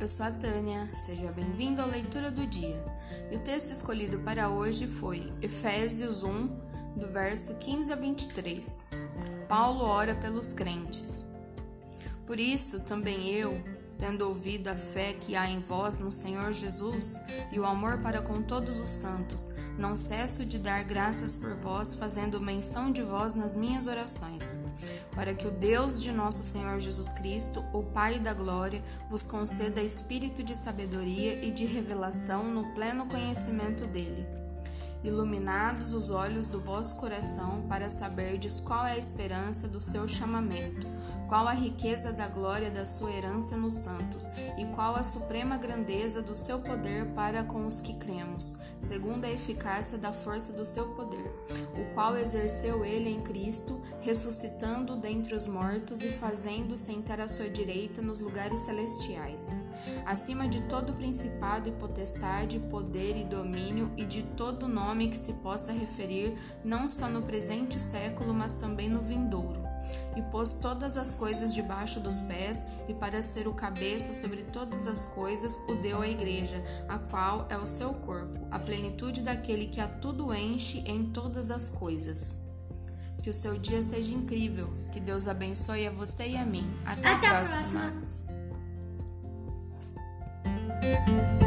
eu sou a Tânia, seja bem-vindo à leitura do dia. E o texto escolhido para hoje foi Efésios 1, do verso 15 a 23. Paulo ora pelos crentes. Por isso, também eu, tendo ouvido a fé que há em vós no Senhor Jesus e o amor para com todos os santos, não cesso de dar graças por vós, fazendo menção de vós nas minhas orações, para que o Deus de nosso Senhor Jesus Cristo, o Pai da glória, vos conceda espírito de sabedoria e de revelação no pleno conhecimento dele iluminados os olhos do vosso coração, para saberdes qual é a esperança do seu chamamento, qual a riqueza da glória da sua herança nos santos, e qual a suprema grandeza do seu poder para com os que cremos, segundo a eficácia da força do seu poder, o qual exerceu ele em Cristo, ressuscitando dentre os mortos e fazendo sentar à sua direita nos lugares celestiais, acima de todo principado e potestade, poder e domínio e de todo nome que se possa referir não só no presente século, mas também no vindouro. E pôs todas as coisas debaixo dos pés, e para ser o cabeça sobre todas as coisas, o deu à igreja, a qual é o seu corpo, a plenitude daquele que a tudo enche em todas as coisas. Que o seu dia seja incrível. Que Deus abençoe a você e a mim. Até, Até a próxima. A próxima.